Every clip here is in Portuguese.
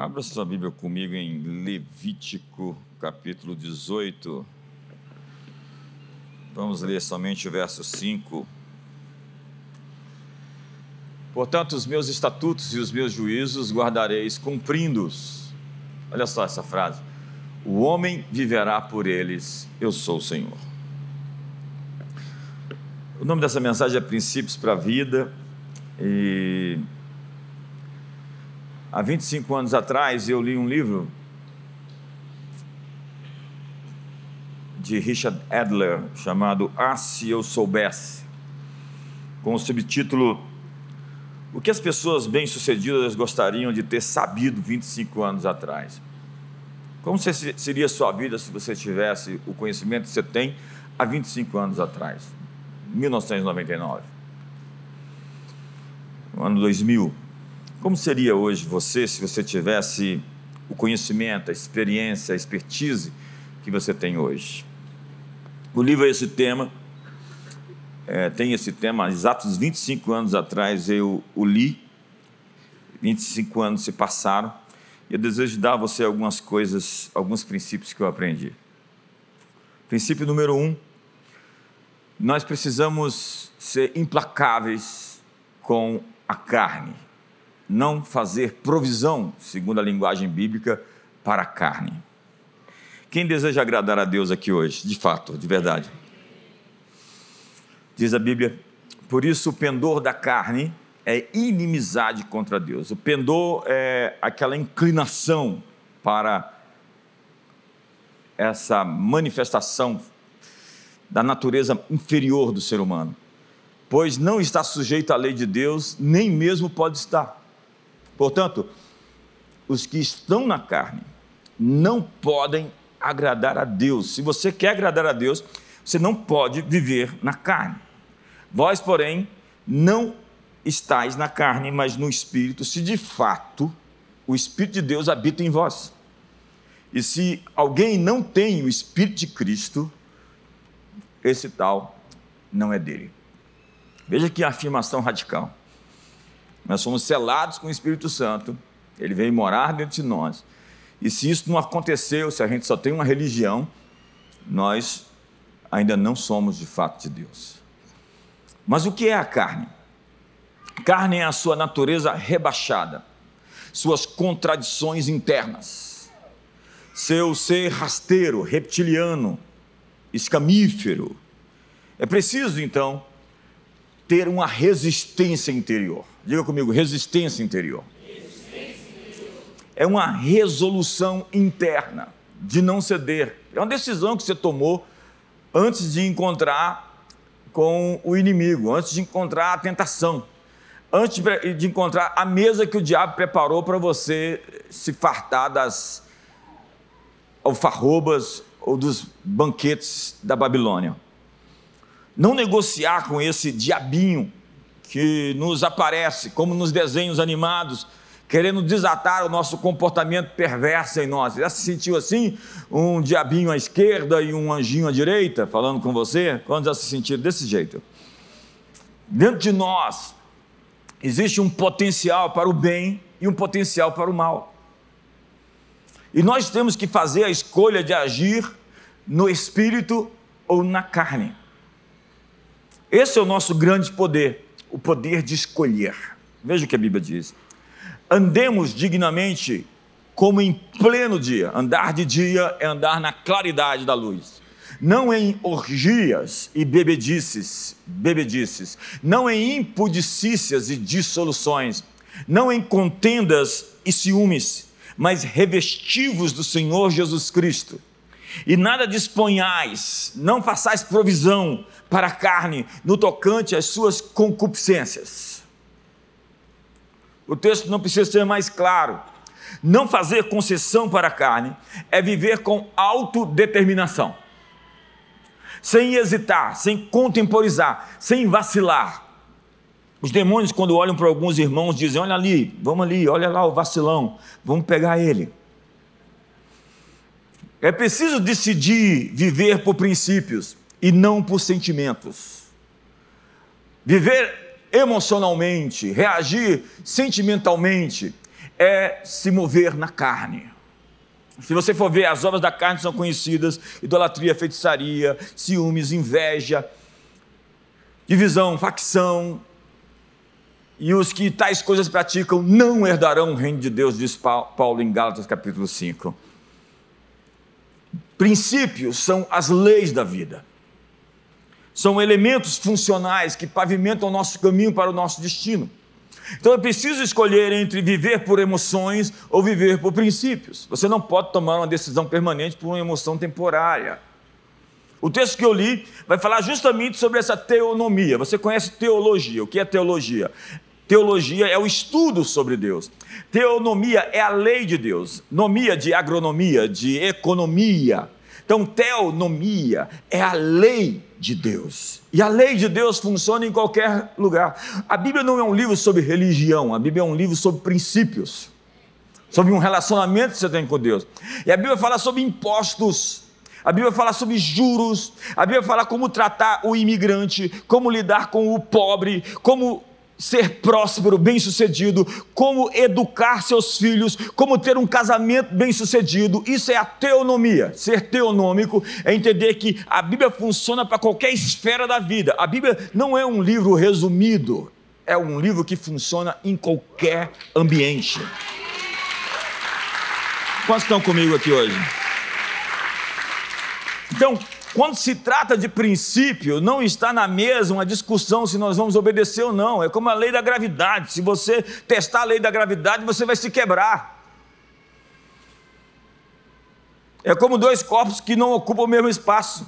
Abra sua Bíblia comigo em Levítico, capítulo 18. Vamos ler somente o verso 5. Portanto, os meus estatutos e os meus juízos guardareis, cumprindo-os. Olha só essa frase. O homem viverá por eles, eu sou o Senhor. O nome dessa mensagem é Princípios para a Vida. E há 25 anos atrás eu li um livro de Richard Adler chamado Ah, se eu soubesse, com o subtítulo O que as pessoas bem-sucedidas gostariam de ter sabido 25 anos atrás. Como seria a sua vida se você tivesse o conhecimento que você tem há 25 anos atrás, 1999, no ano 2000? Como seria hoje você se você tivesse o conhecimento, a experiência, a expertise que você tem hoje? O livro é esse tema, é, tem esse tema, exatos 25 anos atrás eu o li, 25 anos se passaram, e eu desejo dar a você algumas coisas, alguns princípios que eu aprendi. Princípio número um, nós precisamos ser implacáveis com a carne não fazer provisão, segundo a linguagem bíblica, para a carne. Quem deseja agradar a Deus aqui hoje, de fato, de verdade? Diz a Bíblia, por isso o pendor da carne é inimizade contra Deus. O pendor é aquela inclinação para essa manifestação da natureza inferior do ser humano, pois não está sujeito à lei de Deus, nem mesmo pode estar. Portanto, os que estão na carne não podem agradar a Deus. Se você quer agradar a Deus, você não pode viver na carne. Vós, porém, não estáis na carne, mas no Espírito, se de fato o Espírito de Deus habita em vós. E se alguém não tem o Espírito de Cristo, esse tal não é dele. Veja que afirmação radical. Nós somos selados com o Espírito Santo, ele vem morar dentro de nós. E se isso não aconteceu, se a gente só tem uma religião, nós ainda não somos de fato de Deus. Mas o que é a carne? Carne é a sua natureza rebaixada, suas contradições internas, seu ser rasteiro, reptiliano, escamífero. É preciso, então, ter uma resistência interior. Diga comigo, resistência interior. É uma resolução interna de não ceder. É uma decisão que você tomou antes de encontrar com o inimigo, antes de encontrar a tentação, antes de encontrar a mesa que o diabo preparou para você se fartar das alfarrobas ou dos banquetes da Babilônia não negociar com esse diabinho que nos aparece, como nos desenhos animados, querendo desatar o nosso comportamento perverso em nós. Já se sentiu assim? Um diabinho à esquerda e um anjinho à direita, falando com você? Quando já se sentiram desse jeito? Dentro de nós existe um potencial para o bem e um potencial para o mal. E nós temos que fazer a escolha de agir no espírito ou na carne. Esse é o nosso grande poder, o poder de escolher. Veja o que a Bíblia diz. Andemos dignamente como em pleno dia. Andar de dia é andar na claridade da luz. Não em orgias e bebedices, bebedices, não em impudicícias e dissoluções, não em contendas e ciúmes, mas revestivos do Senhor Jesus Cristo. E nada disponhais, não façais provisão para a carne no tocante às suas concupiscências. O texto não precisa ser mais claro. Não fazer concessão para a carne é viver com autodeterminação, sem hesitar, sem contemporizar, sem vacilar. Os demônios, quando olham para alguns irmãos, dizem: Olha ali, vamos ali, olha lá o vacilão, vamos pegar ele. É preciso decidir viver por princípios e não por sentimentos. Viver emocionalmente, reagir sentimentalmente, é se mover na carne. Se você for ver, as obras da carne são conhecidas: idolatria, feitiçaria, ciúmes, inveja, divisão, facção. E os que tais coisas praticam não herdarão o reino de Deus, diz Paulo em Gálatas capítulo 5. Princípios são as leis da vida. São elementos funcionais que pavimentam o nosso caminho para o nosso destino. Então é preciso escolher entre viver por emoções ou viver por princípios. Você não pode tomar uma decisão permanente por uma emoção temporária. O texto que eu li vai falar justamente sobre essa teonomia. Você conhece teologia? O que é teologia? Teologia é o estudo sobre Deus. Teonomia é a lei de Deus. Nomia de agronomia, de economia. Então, teonomia é a lei de Deus. E a lei de Deus funciona em qualquer lugar. A Bíblia não é um livro sobre religião, a Bíblia é um livro sobre princípios, sobre um relacionamento que você tem com Deus. E a Bíblia fala sobre impostos. A Bíblia fala sobre juros, a Bíblia fala como tratar o imigrante, como lidar com o pobre, como ser próspero, bem-sucedido, como educar seus filhos, como ter um casamento bem-sucedido. Isso é a teonomia. Ser teonômico é entender que a Bíblia funciona para qualquer esfera da vida. A Bíblia não é um livro resumido, é um livro que funciona em qualquer ambiente. Quantos estão comigo aqui hoje? Então, quando se trata de princípio, não está na mesa uma discussão se nós vamos obedecer ou não. É como a lei da gravidade. Se você testar a lei da gravidade, você vai se quebrar. É como dois corpos que não ocupam o mesmo espaço.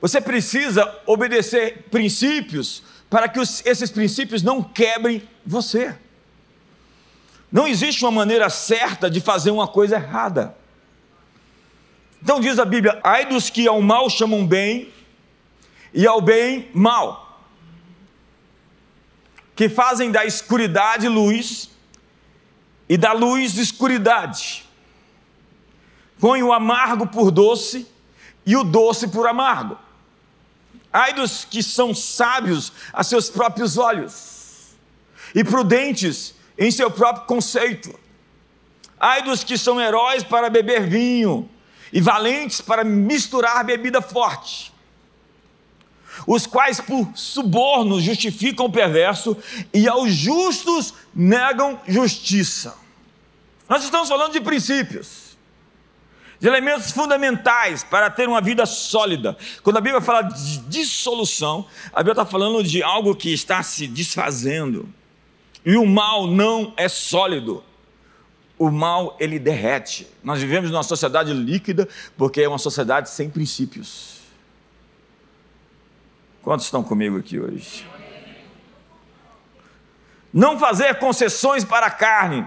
Você precisa obedecer princípios para que os, esses princípios não quebrem você. Não existe uma maneira certa de fazer uma coisa errada. Então diz a Bíblia: ai dos que ao mal chamam bem e ao bem mal, que fazem da escuridade luz e da luz escuridade, põem o amargo por doce e o doce por amargo. Ai dos que são sábios a seus próprios olhos e prudentes em seu próprio conceito. Ai dos que são heróis para beber vinho e valentes para misturar bebida forte, os quais por suborno justificam o perverso e aos justos negam justiça. Nós estamos falando de princípios, de elementos fundamentais para ter uma vida sólida. Quando a Bíblia fala de dissolução, a Bíblia está falando de algo que está se desfazendo. E o mal não é sólido o mal ele derrete. Nós vivemos numa sociedade líquida porque é uma sociedade sem princípios. Quantos estão comigo aqui hoje? Não fazer concessões para a carne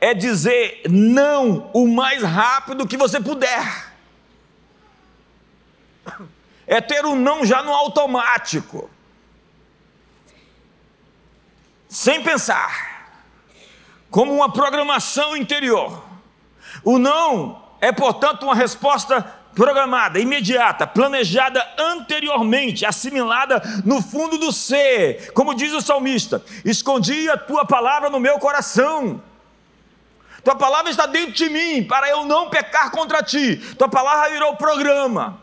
é dizer não o mais rápido que você puder. É ter o um não já no automático. Sem pensar como uma programação interior. O não é, portanto, uma resposta programada, imediata, planejada anteriormente, assimilada no fundo do ser. Como diz o salmista: Escondi a tua palavra no meu coração. Tua palavra está dentro de mim para eu não pecar contra ti. Tua palavra virou programa.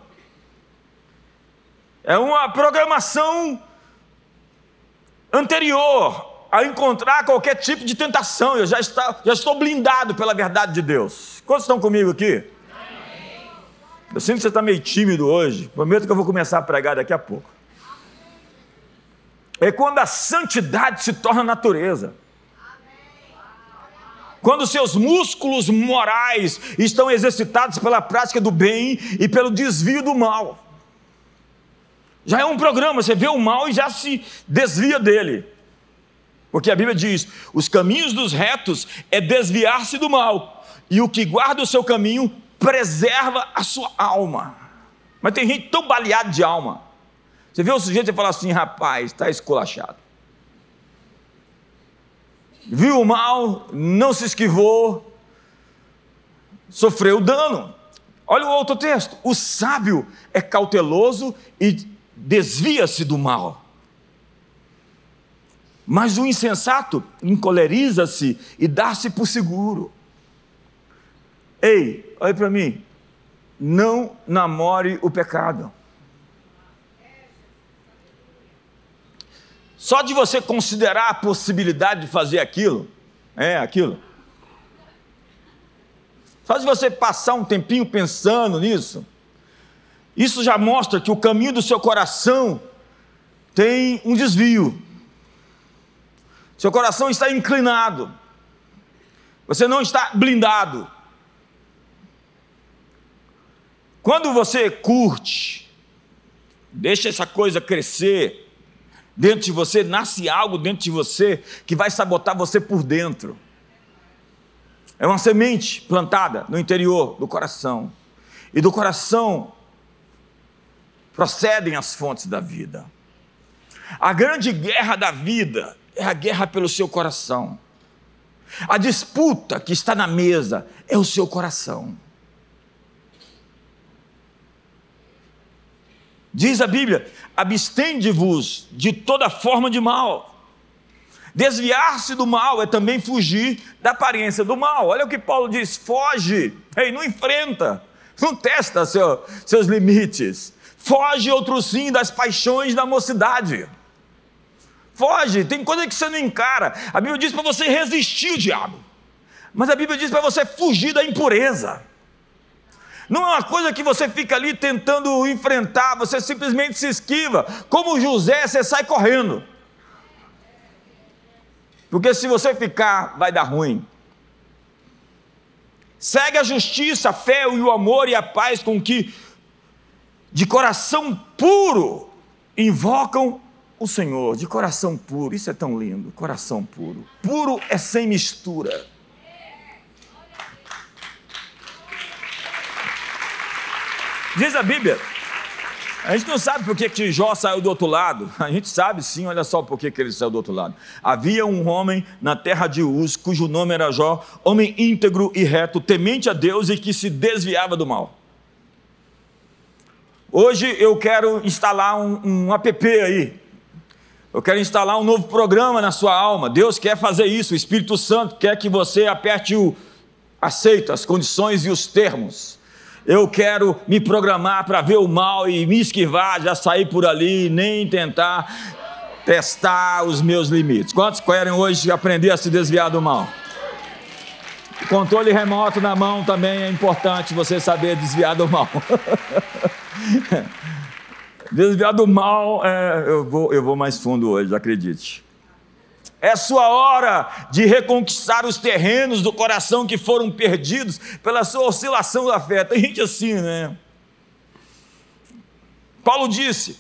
É uma programação anterior a encontrar qualquer tipo de tentação. Eu já, está, já estou blindado pela verdade de Deus. Quantos estão comigo aqui? Eu sinto que você está meio tímido hoje. Prometo que eu vou começar a pregar daqui a pouco. É quando a santidade se torna natureza. Quando seus músculos morais estão exercitados pela prática do bem e pelo desvio do mal. Já é um programa, você vê o mal e já se desvia dele. Porque a Bíblia diz: os caminhos dos retos é desviar-se do mal, e o que guarda o seu caminho preserva a sua alma. Mas tem gente tão baleada de alma. Você vê o sujeito e fala assim: rapaz, está esculachado. Viu o mal, não se esquivou, sofreu dano. Olha o outro texto: o sábio é cauteloso e desvia-se do mal. Mas o insensato encoleriza-se e dá-se por seguro. Ei, olha para mim. Não namore o pecado. Só de você considerar a possibilidade de fazer aquilo, é aquilo. Só de você passar um tempinho pensando nisso, isso já mostra que o caminho do seu coração tem um desvio. Seu coração está inclinado. Você não está blindado. Quando você curte, deixa essa coisa crescer, dentro de você nasce algo dentro de você que vai sabotar você por dentro. É uma semente plantada no interior do coração. E do coração procedem as fontes da vida. A grande guerra da vida é a guerra pelo seu coração. A disputa que está na mesa é o seu coração. Diz a Bíblia: abstende-vos de toda forma de mal. Desviar-se do mal é também fugir da aparência do mal. Olha o que Paulo diz: foge, ei, não enfrenta, não testa seu, seus limites. Foge, outro sim, das paixões da mocidade. Foge, tem coisa que você não encara. A Bíblia diz para você resistir o diabo, mas a Bíblia diz para você fugir da impureza. Não é uma coisa que você fica ali tentando enfrentar, você simplesmente se esquiva. Como José, você sai correndo. Porque se você ficar, vai dar ruim. Segue a justiça, a fé e o amor e a paz com que, de coração puro, invocam o Senhor de coração puro, isso é tão lindo, coração puro. Puro é sem mistura. Diz a Bíblia, a gente não sabe por que, que Jó saiu do outro lado. A gente sabe sim, olha só por que, que ele saiu do outro lado. Havia um homem na terra de Uz, cujo nome era Jó, homem íntegro e reto, temente a Deus e que se desviava do mal. Hoje eu quero instalar um, um app aí, eu quero instalar um novo programa na sua alma. Deus quer fazer isso. O Espírito Santo quer que você aperte o aceita as condições e os termos. Eu quero me programar para ver o mal e me esquivar, já sair por ali, nem tentar testar os meus limites. Quantos querem hoje aprender a se desviar do mal? Controle remoto na mão também é importante você saber desviar do mal. Desviar do mal, é, eu, vou, eu vou mais fundo hoje, acredite. É sua hora de reconquistar os terrenos do coração que foram perdidos pela sua oscilação da fé. Tem gente assim, né? Paulo disse: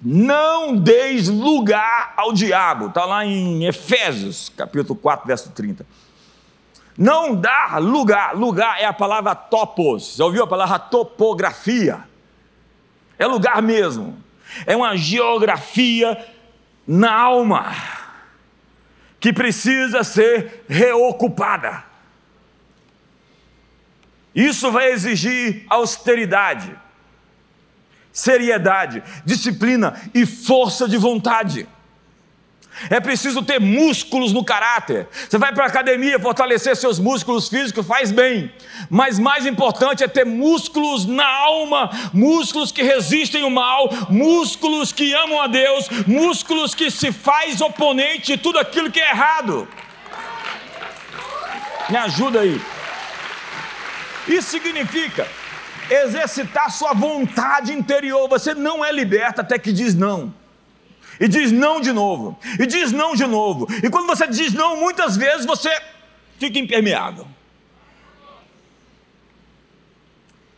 não deis lugar ao diabo. Está lá em Efésios, capítulo 4, verso 30. Não dar lugar. Lugar é a palavra topos. Já ouviu a palavra topografia? É lugar mesmo, é uma geografia na alma que precisa ser reocupada. Isso vai exigir austeridade, seriedade, disciplina e força de vontade. É preciso ter músculos no caráter. Você vai para a academia fortalecer seus músculos físicos, faz bem. Mas mais importante é ter músculos na alma, músculos que resistem o mal, músculos que amam a Deus, músculos que se faz oponente de tudo aquilo que é errado. Me ajuda aí. Isso significa exercitar sua vontade interior. Você não é liberto até que diz não e diz não de novo, e diz não de novo. E quando você diz não, muitas vezes você fica impermeável.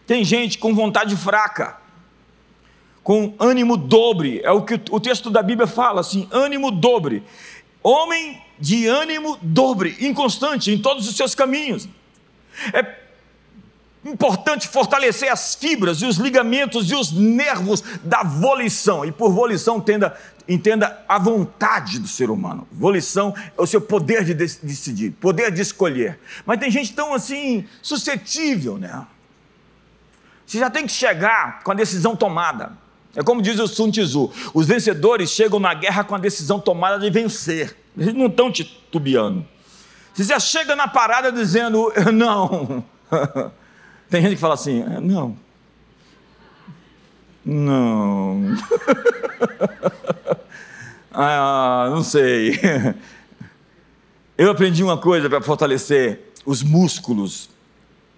Tem gente com vontade fraca, com ânimo dobre, é o que o texto da Bíblia fala assim: ânimo dobre. Homem de ânimo dobre, inconstante em todos os seus caminhos. É importante fortalecer as fibras e os ligamentos e os nervos da volição. E por volição entenda, entenda a vontade do ser humano. Volição é o seu poder de decidir, poder de escolher. Mas tem gente tão assim suscetível, né? Você já tem que chegar com a decisão tomada. É como diz o Sun Tzu: os vencedores chegam na guerra com a decisão tomada de vencer. Eles não estão titubeando. Você chega na parada dizendo não, tem gente que fala assim: não, não, ah, não sei. Eu aprendi uma coisa para fortalecer os músculos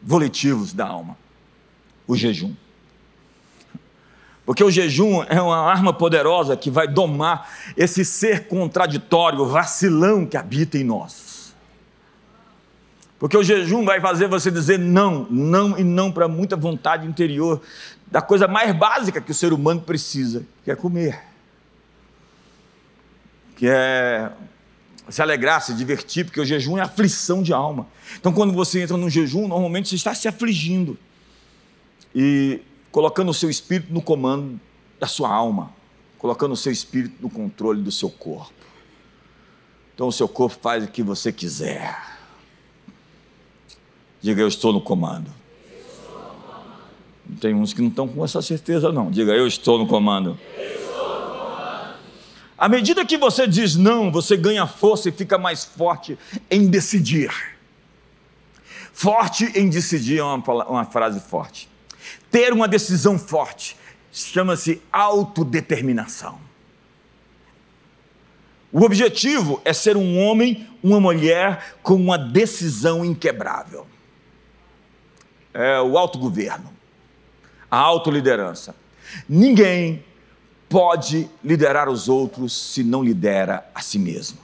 volitivos da alma: o jejum. Porque o jejum é uma arma poderosa que vai domar esse ser contraditório, vacilão que habita em nós. Porque o jejum vai fazer você dizer não, não e não para muita vontade interior da coisa mais básica que o ser humano precisa, que é comer. Que é se alegrar, se divertir, porque o jejum é aflição de alma. Então, quando você entra no jejum, normalmente você está se afligindo. E colocando o seu espírito no comando da sua alma, colocando o seu espírito no controle do seu corpo. Então o seu corpo faz o que você quiser. Diga, eu estou no comando. Tem uns que não estão com essa certeza, não. Diga, eu estou no comando. À medida que você diz não, você ganha força e fica mais forte em decidir. Forte em decidir é uma, uma frase forte. Ter uma decisão forte chama-se autodeterminação. O objetivo é ser um homem, uma mulher com uma decisão inquebrável. É o autogoverno, a autoliderança. Ninguém pode liderar os outros se não lidera a si mesmo.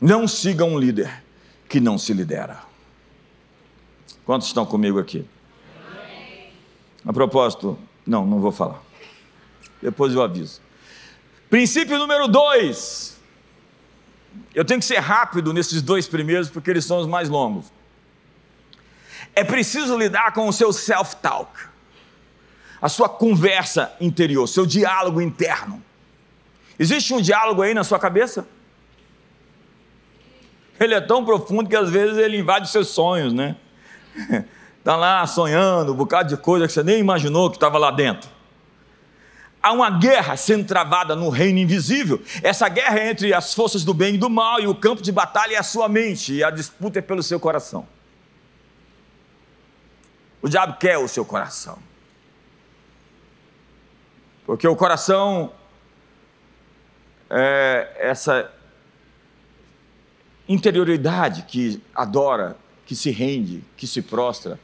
Não siga um líder que não se lidera. Quantos estão comigo aqui? A propósito, não, não vou falar. Depois eu aviso. Princípio número dois. Eu tenho que ser rápido nesses dois primeiros, porque eles são os mais longos. É preciso lidar com o seu self-talk, a sua conversa interior, seu diálogo interno. Existe um diálogo aí na sua cabeça? Ele é tão profundo que às vezes ele invade seus sonhos, né? está lá sonhando, um bocado de coisa que você nem imaginou que estava lá dentro. Há uma guerra sendo travada no reino invisível. Essa guerra é entre as forças do bem e do mal, e o campo de batalha é a sua mente, e a disputa é pelo seu coração. O diabo quer o seu coração. Porque o coração é essa interioridade que adora, que se rende, que se prostra,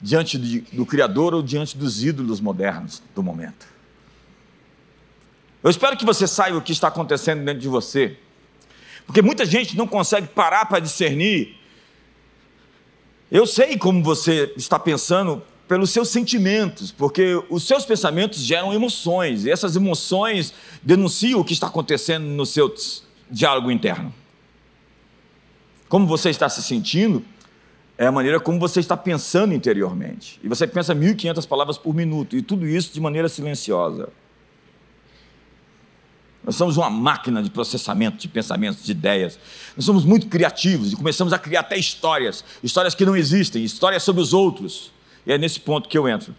diante de, do Criador ou diante dos ídolos modernos do momento. Eu espero que você saiba o que está acontecendo dentro de você, porque muita gente não consegue parar para discernir. Eu sei como você está pensando pelos seus sentimentos, porque os seus pensamentos geram emoções, e essas emoções denunciam o que está acontecendo no seu diálogo interno. Como você está se sentindo é a maneira como você está pensando interiormente. E você pensa 1.500 palavras por minuto, e tudo isso de maneira silenciosa. Nós somos uma máquina de processamento de pensamentos, de ideias. Nós somos muito criativos e começamos a criar até histórias, histórias que não existem, histórias sobre os outros. E é nesse ponto que eu entro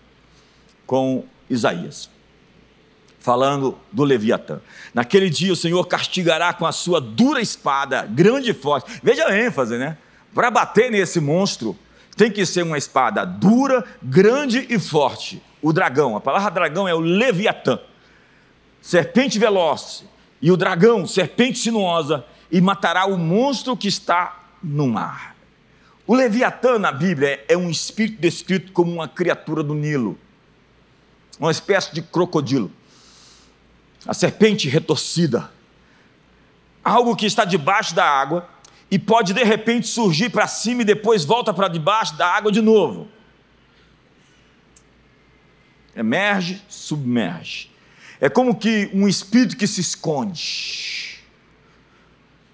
com Isaías, falando do Leviatã. Naquele dia o Senhor castigará com a sua dura espada, grande e forte. Veja a ênfase, né? Para bater nesse monstro, tem que ser uma espada dura, grande e forte. O dragão, a palavra dragão é o Leviatã, serpente veloz, e o dragão, serpente sinuosa, e matará o monstro que está no mar. O Leviatã na Bíblia é um espírito descrito como uma criatura do Nilo, uma espécie de crocodilo, a serpente retorcida, algo que está debaixo da água e pode de repente surgir para cima e depois volta para debaixo da água de novo. Emerge, submerge. É como que um espírito que se esconde.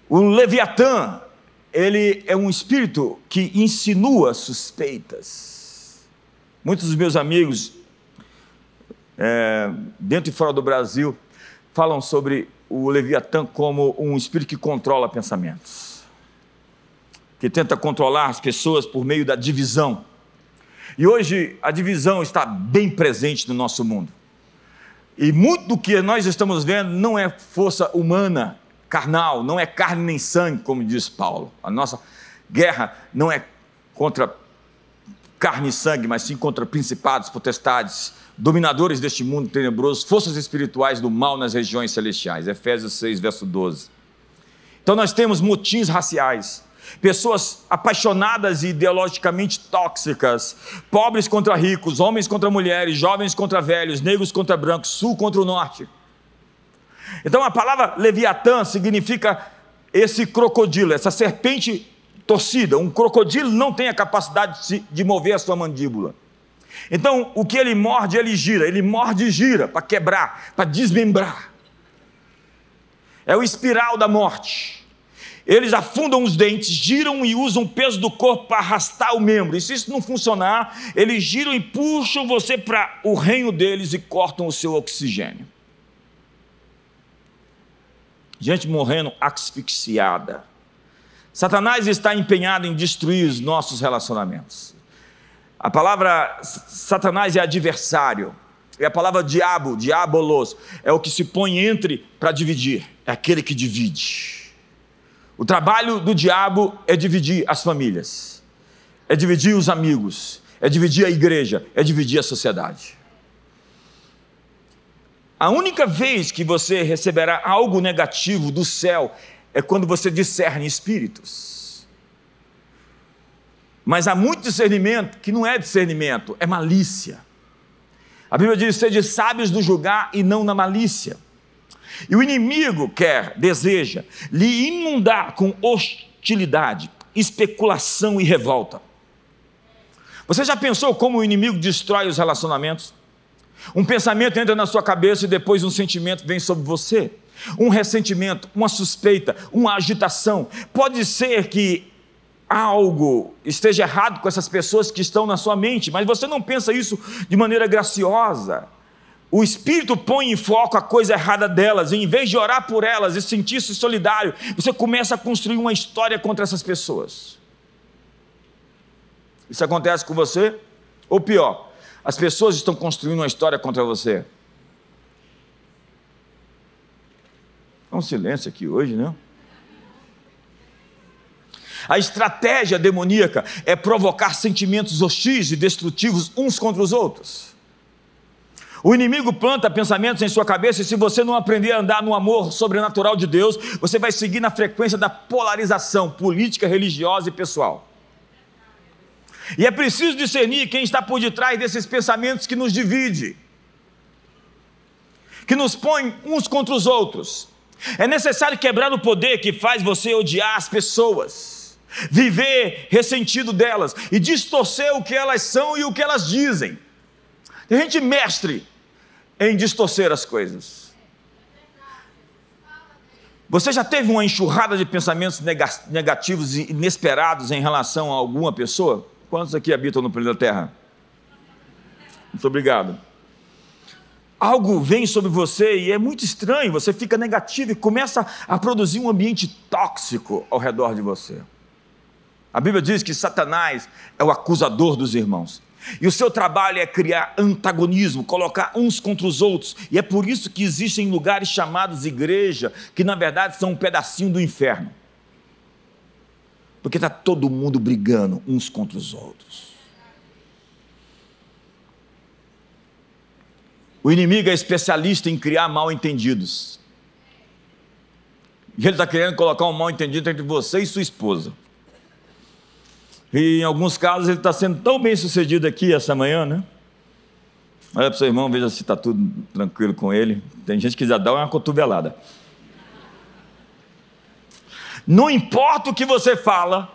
O Leviatã, ele é um espírito que insinua suspeitas. Muitos dos meus amigos, é, dentro e fora do Brasil, falam sobre o Leviatã como um espírito que controla pensamentos que tenta controlar as pessoas por meio da divisão. E hoje a divisão está bem presente no nosso mundo. E muito do que nós estamos vendo não é força humana, carnal, não é carne nem sangue, como diz Paulo. A nossa guerra não é contra carne e sangue, mas sim contra principados, potestades, dominadores deste mundo tenebroso, forças espirituais do mal nas regiões celestiais. Efésios 6, verso 12. Então nós temos motins raciais, pessoas apaixonadas e ideologicamente tóxicas, pobres contra ricos, homens contra mulheres, jovens contra velhos, negros contra brancos, sul contra o norte. Então a palavra Leviatã significa esse crocodilo, essa serpente torcida. Um crocodilo não tem a capacidade de mover a sua mandíbula. Então, o que ele morde, ele gira, ele morde e gira para quebrar, para desmembrar. É o espiral da morte. Eles afundam os dentes, giram e usam o peso do corpo para arrastar o membro. E se isso não funcionar, eles giram e puxam você para o reino deles e cortam o seu oxigênio. Gente morrendo asfixiada. Satanás está empenhado em destruir os nossos relacionamentos. A palavra Satanás é adversário. E a palavra diabo, diabolos, é o que se põe entre para dividir. É aquele que divide. O trabalho do diabo é dividir as famílias, é dividir os amigos, é dividir a igreja, é dividir a sociedade. A única vez que você receberá algo negativo do céu é quando você discerne espíritos. Mas há muito discernimento que não é discernimento, é malícia. A Bíblia diz: sede sábios no julgar e não na malícia. E o inimigo quer, deseja, lhe inundar com hostilidade, especulação e revolta. Você já pensou como o inimigo destrói os relacionamentos? Um pensamento entra na sua cabeça e depois um sentimento vem sobre você. Um ressentimento, uma suspeita, uma agitação. Pode ser que algo esteja errado com essas pessoas que estão na sua mente, mas você não pensa isso de maneira graciosa. O Espírito põe em foco a coisa errada delas, e em vez de orar por elas e sentir-se solidário, você começa a construir uma história contra essas pessoas. Isso acontece com você? Ou pior, as pessoas estão construindo uma história contra você. É um silêncio aqui hoje? Né? A estratégia demoníaca é provocar sentimentos hostis e destrutivos uns contra os outros. O inimigo planta pensamentos em sua cabeça, e se você não aprender a andar no amor sobrenatural de Deus, você vai seguir na frequência da polarização política, religiosa e pessoal. E é preciso discernir quem está por detrás desses pensamentos que nos divide, que nos põe uns contra os outros. É necessário quebrar o poder que faz você odiar as pessoas, viver ressentido delas e distorcer o que elas são e o que elas dizem. Tem gente mestre em distorcer as coisas. Você já teve uma enxurrada de pensamentos negativos e inesperados em relação a alguma pessoa? Quantos aqui habitam no planeta Terra? Muito obrigado. Algo vem sobre você e é muito estranho, você fica negativo e começa a produzir um ambiente tóxico ao redor de você. A Bíblia diz que Satanás é o acusador dos irmãos. E o seu trabalho é criar antagonismo, colocar uns contra os outros. E é por isso que existem lugares chamados igreja, que na verdade são um pedacinho do inferno. Porque está todo mundo brigando uns contra os outros. O inimigo é especialista em criar mal entendidos. E ele está querendo colocar um mal entendido entre você e sua esposa. E em alguns casos ele está sendo tão bem sucedido aqui essa manhã, né? Olha para o seu irmão, veja se está tudo tranquilo com ele. Tem gente que já dá uma cotovelada. Não importa o que você fala,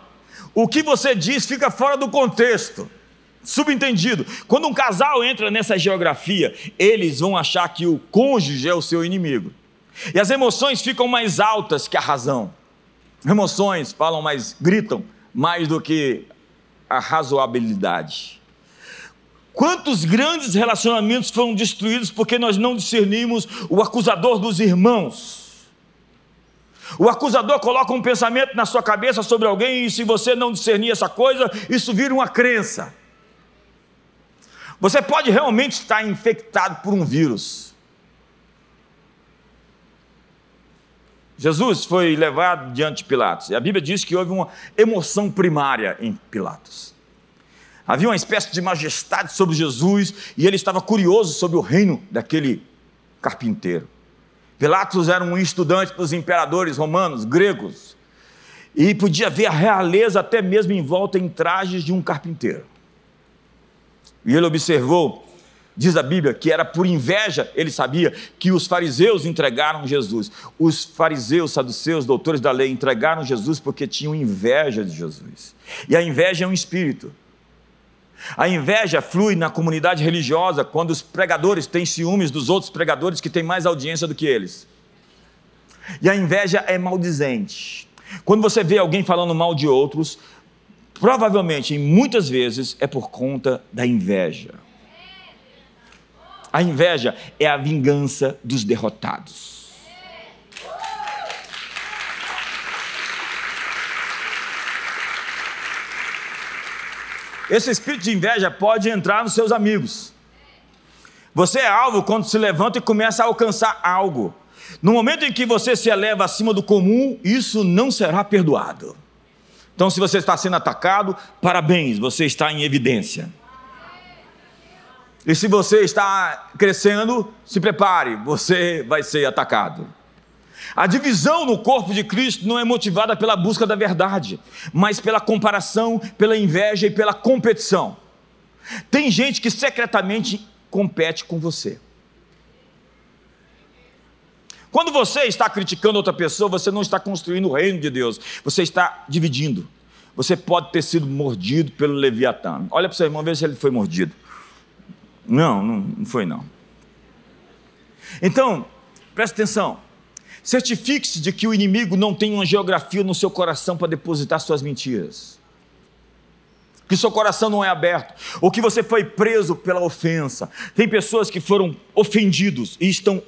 o que você diz fica fora do contexto. Subentendido, quando um casal entra nessa geografia, eles vão achar que o cônjuge é o seu inimigo. E as emoções ficam mais altas que a razão. Emoções falam mais, gritam mais do que a razoabilidade. Quantos grandes relacionamentos foram destruídos porque nós não discernimos o acusador dos irmãos? O acusador coloca um pensamento na sua cabeça sobre alguém e se você não discernir essa coisa, isso vira uma crença. Você pode realmente estar infectado por um vírus. Jesus foi levado diante de Pilatos, e a Bíblia diz que houve uma emoção primária em Pilatos. Havia uma espécie de majestade sobre Jesus, e ele estava curioso sobre o reino daquele carpinteiro. Pilatos era um estudante dos imperadores romanos, gregos, e podia ver a realeza até mesmo em volta em trajes de um carpinteiro. E ele observou Diz a Bíblia que era por inveja, ele sabia que os fariseus entregaram Jesus. Os fariseus, saduceus, doutores da lei entregaram Jesus porque tinham inveja de Jesus. E a inveja é um espírito. A inveja flui na comunidade religiosa quando os pregadores têm ciúmes dos outros pregadores que têm mais audiência do que eles. E a inveja é maldizente. Quando você vê alguém falando mal de outros, provavelmente, muitas vezes, é por conta da inveja. A inveja é a vingança dos derrotados. Esse espírito de inveja pode entrar nos seus amigos. Você é alvo quando se levanta e começa a alcançar algo. No momento em que você se eleva acima do comum, isso não será perdoado. Então, se você está sendo atacado, parabéns, você está em evidência. E se você está crescendo, se prepare, você vai ser atacado. A divisão no corpo de Cristo não é motivada pela busca da verdade, mas pela comparação, pela inveja e pela competição. Tem gente que secretamente compete com você. Quando você está criticando outra pessoa, você não está construindo o reino de Deus, você está dividindo. Você pode ter sido mordido pelo Leviatã. Olha para o seu irmão, veja se ele foi mordido. Não, não foi não. Então, preste atenção. Certifique-se de que o inimigo não tem uma geografia no seu coração para depositar suas mentiras. Que seu coração não é aberto, ou que você foi preso pela ofensa. Tem pessoas que foram ofendidos e estão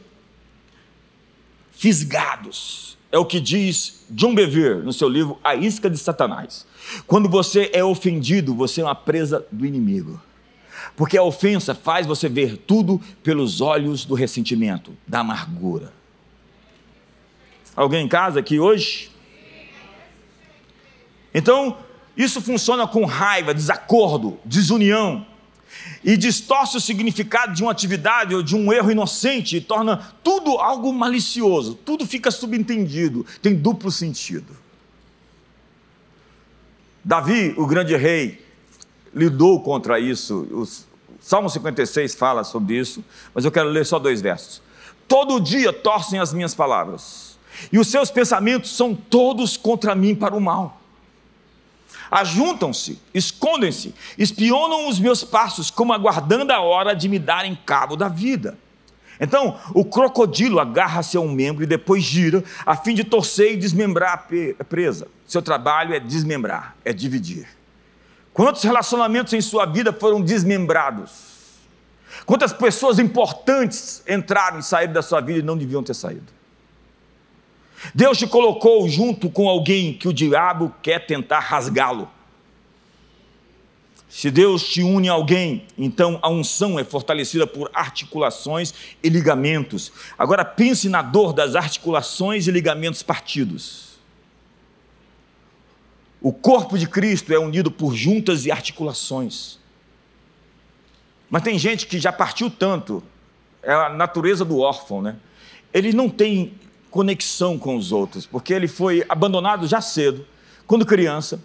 fisgados. É o que diz John Bevere no seu livro A Isca de Satanás. Quando você é ofendido, você é uma presa do inimigo. Porque a ofensa faz você ver tudo pelos olhos do ressentimento, da amargura. Alguém em casa aqui hoje? Então, isso funciona com raiva, desacordo, desunião. E distorce o significado de uma atividade ou de um erro inocente e torna tudo algo malicioso. Tudo fica subentendido, tem duplo sentido. Davi, o grande rei, lidou contra isso. O Salmo 56 fala sobre isso, mas eu quero ler só dois versos. Todo dia torcem as minhas palavras, e os seus pensamentos são todos contra mim para o mal. Ajuntam-se, escondem-se, espionam os meus passos, como aguardando a hora de me darem cabo da vida. Então, o crocodilo agarra-se a um membro e depois gira, a fim de torcer e desmembrar a presa. Seu trabalho é desmembrar, é dividir. Quantos relacionamentos em sua vida foram desmembrados? Quantas pessoas importantes entraram e saíram da sua vida e não deviam ter saído? Deus te colocou junto com alguém que o diabo quer tentar rasgá-lo. Se Deus te une a alguém, então a unção é fortalecida por articulações e ligamentos. Agora pense na dor das articulações e ligamentos partidos. O corpo de Cristo é unido por juntas e articulações. Mas tem gente que já partiu tanto, é a natureza do órfão, né? Ele não tem conexão com os outros, porque ele foi abandonado já cedo, quando criança,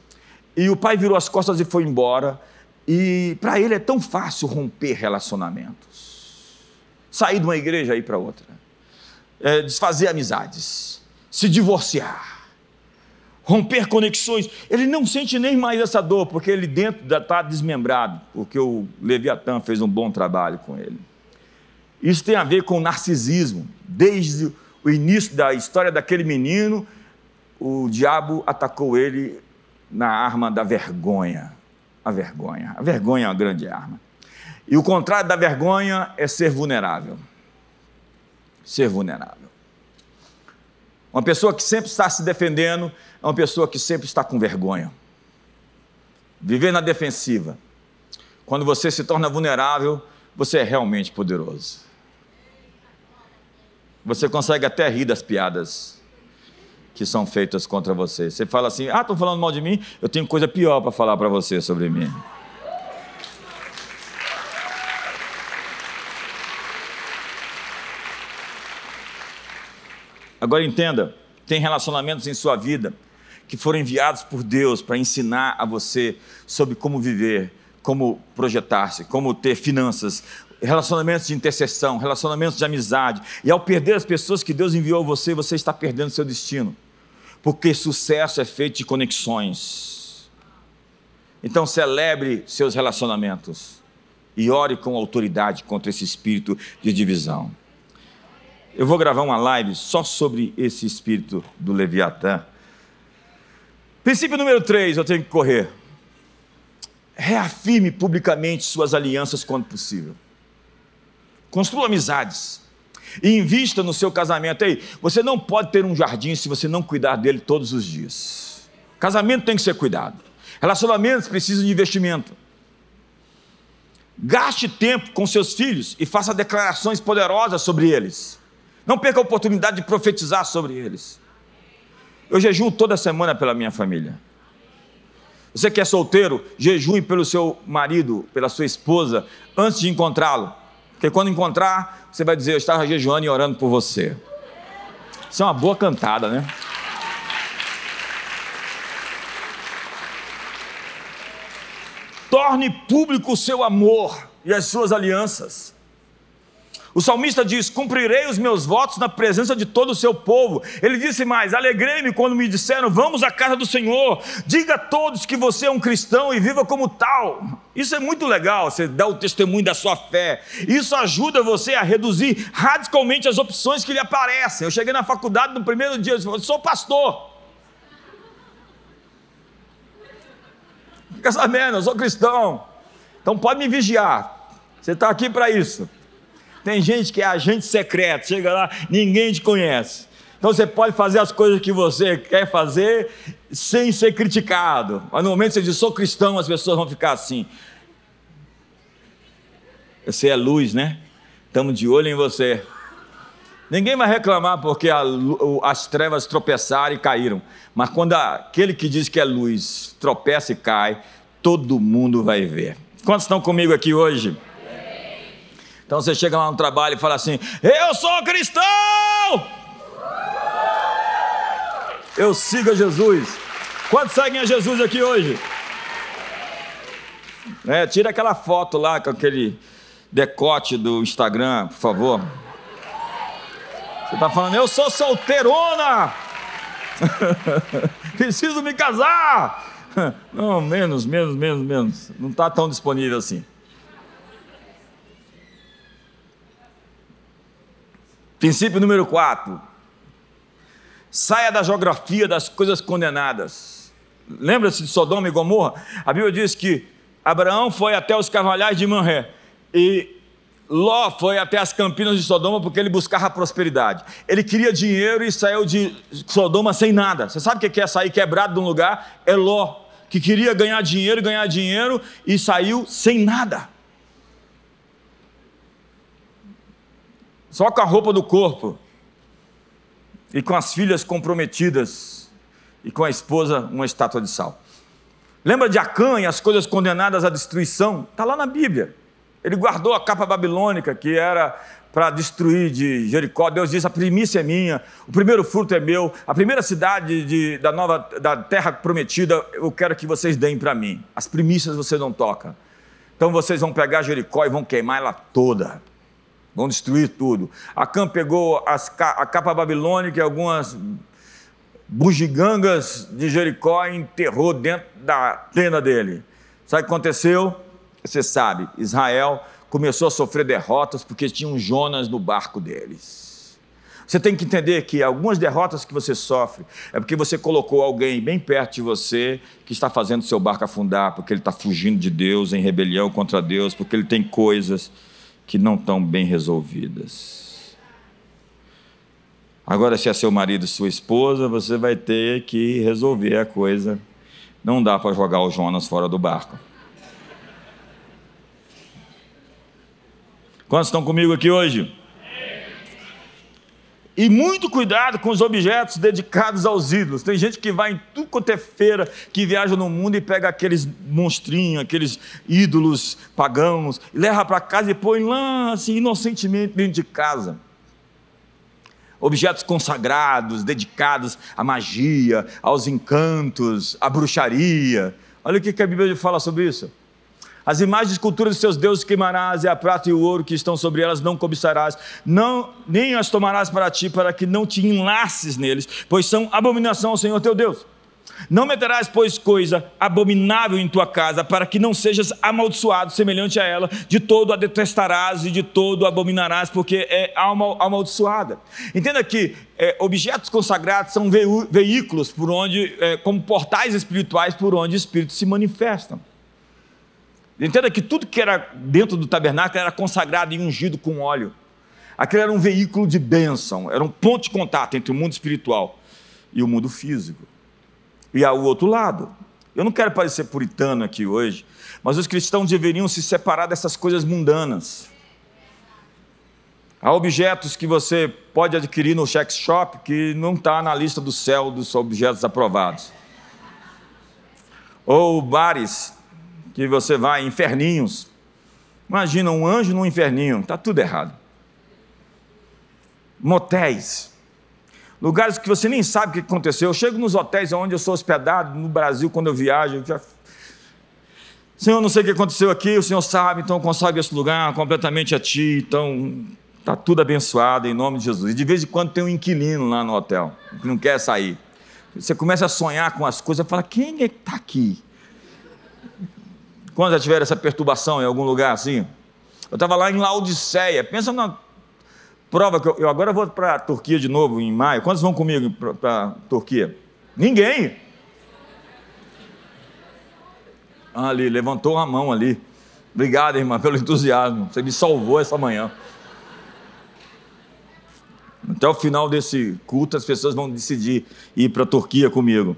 e o pai virou as costas e foi embora, e para ele é tão fácil romper relacionamentos, sair de uma igreja e ir para outra, é, desfazer amizades, se divorciar romper conexões. Ele não sente nem mais essa dor, porque ele dentro está desmembrado, porque o Leviatã fez um bom trabalho com ele. Isso tem a ver com narcisismo. Desde o início da história daquele menino, o diabo atacou ele na arma da vergonha. A vergonha. A vergonha é uma grande arma. E o contrário da vergonha é ser vulnerável. Ser vulnerável. Uma pessoa que sempre está se defendendo é uma pessoa que sempre está com vergonha. Viver na defensiva. Quando você se torna vulnerável, você é realmente poderoso. Você consegue até rir das piadas. que são feitas contra você. Você fala assim: ah, estão falando mal de mim, eu tenho coisa pior para falar para você sobre mim. Agora entenda: tem relacionamentos em sua vida que foram enviados por Deus para ensinar a você sobre como viver, como projetar-se, como ter finanças, relacionamentos de intercessão, relacionamentos de amizade. E ao perder as pessoas que Deus enviou a você, você está perdendo seu destino. Porque sucesso é feito de conexões. Então celebre seus relacionamentos e ore com autoridade contra esse espírito de divisão. Eu vou gravar uma live só sobre esse espírito do Leviatã. Princípio número 3, eu tenho que correr. Reafirme publicamente suas alianças quando possível. Construa amizades. E invista no seu casamento. Ei, você não pode ter um jardim se você não cuidar dele todos os dias. Casamento tem que ser cuidado. Relacionamentos precisam de investimento. Gaste tempo com seus filhos e faça declarações poderosas sobre eles. Não perca a oportunidade de profetizar sobre eles. Eu jejuo toda semana pela minha família. Você que é solteiro, jejue pelo seu marido, pela sua esposa, antes de encontrá-lo. Porque quando encontrar, você vai dizer: Eu estava jejuando e orando por você. Isso é uma boa cantada, né? Torne público o seu amor e as suas alianças. O salmista diz: Cumprirei os meus votos na presença de todo o seu povo. Ele disse mais: Alegrei-me quando me disseram: Vamos à casa do Senhor. Diga a todos que você é um cristão e viva como tal. Isso é muito legal, você dá o testemunho da sua fé. Isso ajuda você a reduzir radicalmente as opções que lhe aparecem. Eu cheguei na faculdade no primeiro dia e falei: Sou pastor. Fica sabendo, eu sou cristão. Então pode me vigiar. Você está aqui para isso. Tem gente que é agente secreto, chega lá, ninguém te conhece. Então você pode fazer as coisas que você quer fazer sem ser criticado. Mas no momento que você diz, sou cristão, as pessoas vão ficar assim. Você é luz, né? Estamos de olho em você. Ninguém vai reclamar porque a, as trevas tropeçaram e caíram. Mas quando aquele que diz que é luz tropeça e cai, todo mundo vai ver. Quantos estão comigo aqui hoje? Então você chega lá no trabalho e fala assim: Eu sou cristão! Eu sigo a Jesus. Quantos seguem a Jesus aqui hoje? É, tira aquela foto lá com aquele decote do Instagram, por favor. Você está falando, eu sou solteirona! Preciso me casar! Não, menos, menos, menos, menos. Não está tão disponível assim. Princípio número 4. Saia da geografia das coisas condenadas. Lembra-se de Sodoma e Gomorra? A Bíblia diz que Abraão foi até os carvalhais de Manré e Ló foi até as campinas de Sodoma porque ele buscava prosperidade. Ele queria dinheiro e saiu de Sodoma sem nada. Você sabe o que é sair quebrado de um lugar? É Ló, que queria ganhar dinheiro, ganhar dinheiro e saiu sem nada. Só com a roupa do corpo, e com as filhas comprometidas, e com a esposa uma estátua de sal. Lembra de Acã e as coisas condenadas à destruição? Está lá na Bíblia. Ele guardou a capa babilônica que era para destruir de Jericó. Deus disse: a primícia é minha, o primeiro fruto é meu, a primeira cidade de, da nova da terra prometida eu quero que vocês deem para mim. As primícias você não toca. Então vocês vão pegar Jericó e vão queimar ela toda. Vão destruir tudo. Acã pegou as, a capa babilônica e algumas bugigangas de Jericó e enterrou dentro da tenda dele. Sabe o que aconteceu? Você sabe, Israel começou a sofrer derrotas porque tinham Jonas no barco deles. Você tem que entender que algumas derrotas que você sofre é porque você colocou alguém bem perto de você que está fazendo seu barco afundar, porque ele está fugindo de Deus, em rebelião contra Deus, porque ele tem coisas que não estão bem resolvidas. Agora, se é seu marido e sua esposa, você vai ter que resolver a coisa. Não dá para jogar o Jonas fora do barco. Quantos estão comigo aqui hoje? E muito cuidado com os objetos dedicados aos ídolos. Tem gente que vai em tudo quanto é feira, que viaja no mundo e pega aqueles monstrinhos, aqueles ídolos pagãos, e leva para casa e põe lá, assim, inocentemente dentro de casa. Objetos consagrados, dedicados à magia, aos encantos, à bruxaria. Olha o que a Bíblia fala sobre isso. As imagens de esculturas de seus deuses queimarás, e a prata e o ouro que estão sobre elas não cobiçarás, não, nem as tomarás para ti, para que não te enlaces neles, pois são abominação ao Senhor teu Deus. Não meterás, pois, coisa abominável em tua casa, para que não sejas amaldiçoado semelhante a ela, de todo a detestarás e de todo a abominarás, porque é alma amaldiçoada. Entenda que é, objetos consagrados são veículos por onde, é, como portais espirituais por onde espíritos se manifestam. Entenda que tudo que era dentro do tabernáculo era consagrado e ungido com óleo. Aquele era um veículo de bênção, era um ponto de contato entre o mundo espiritual e o mundo físico. E o outro lado. Eu não quero parecer puritano aqui hoje, mas os cristãos deveriam se separar dessas coisas mundanas. Há objetos que você pode adquirir no check shop que não está na lista do céu dos objetos aprovados. Ou bares que você vai, inferninhos. Imagina um anjo num inferninho, está tudo errado. Motéis, lugares que você nem sabe o que aconteceu. Eu chego nos hotéis onde eu sou hospedado no Brasil, quando eu viajo, eu já... Senhor, não sei o que aconteceu aqui, o Senhor sabe, então consagre esse lugar completamente a Ti, então está tudo abençoado em nome de Jesus. E de vez em quando tem um inquilino lá no hotel, que não quer sair. Você começa a sonhar com as coisas fala, quem é que está aqui? Quando já tiveram essa perturbação em algum lugar assim? Eu estava lá em Laodiceia. Pensa na prova que eu, eu agora vou para a Turquia de novo em maio. Quantos vão comigo para a Turquia? Ninguém. Ah, ali, levantou a mão ali. Obrigado, irmã, pelo entusiasmo. Você me salvou essa manhã. Até o final desse culto, as pessoas vão decidir ir para a Turquia comigo.